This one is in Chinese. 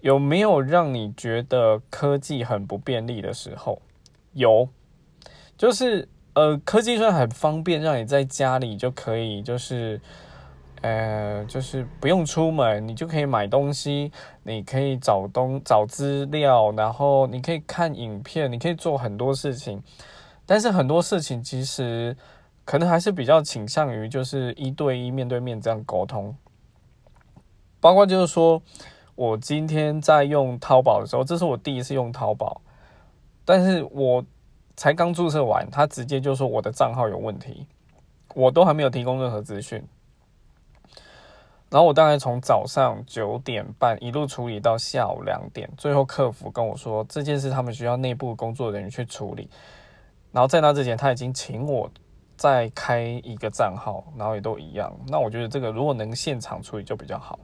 有没有让你觉得科技很不便利的时候？有，就是呃，科技虽然很方便，让你在家里就可以，就是呃，就是不用出门，你就可以买东西，你可以找东找资料，然后你可以看影片，你可以做很多事情。但是很多事情其实可能还是比较倾向于就是一对一面对面这样沟通，包括就是说。我今天在用淘宝的时候，这是我第一次用淘宝，但是我才刚注册完，他直接就说我的账号有问题，我都还没有提供任何资讯。然后我大概从早上九点半一路处理到下午两点，最后客服跟我说这件事他们需要内部工作人员去处理。然后在那之前，他已经请我再开一个账号，然后也都一样。那我觉得这个如果能现场处理就比较好。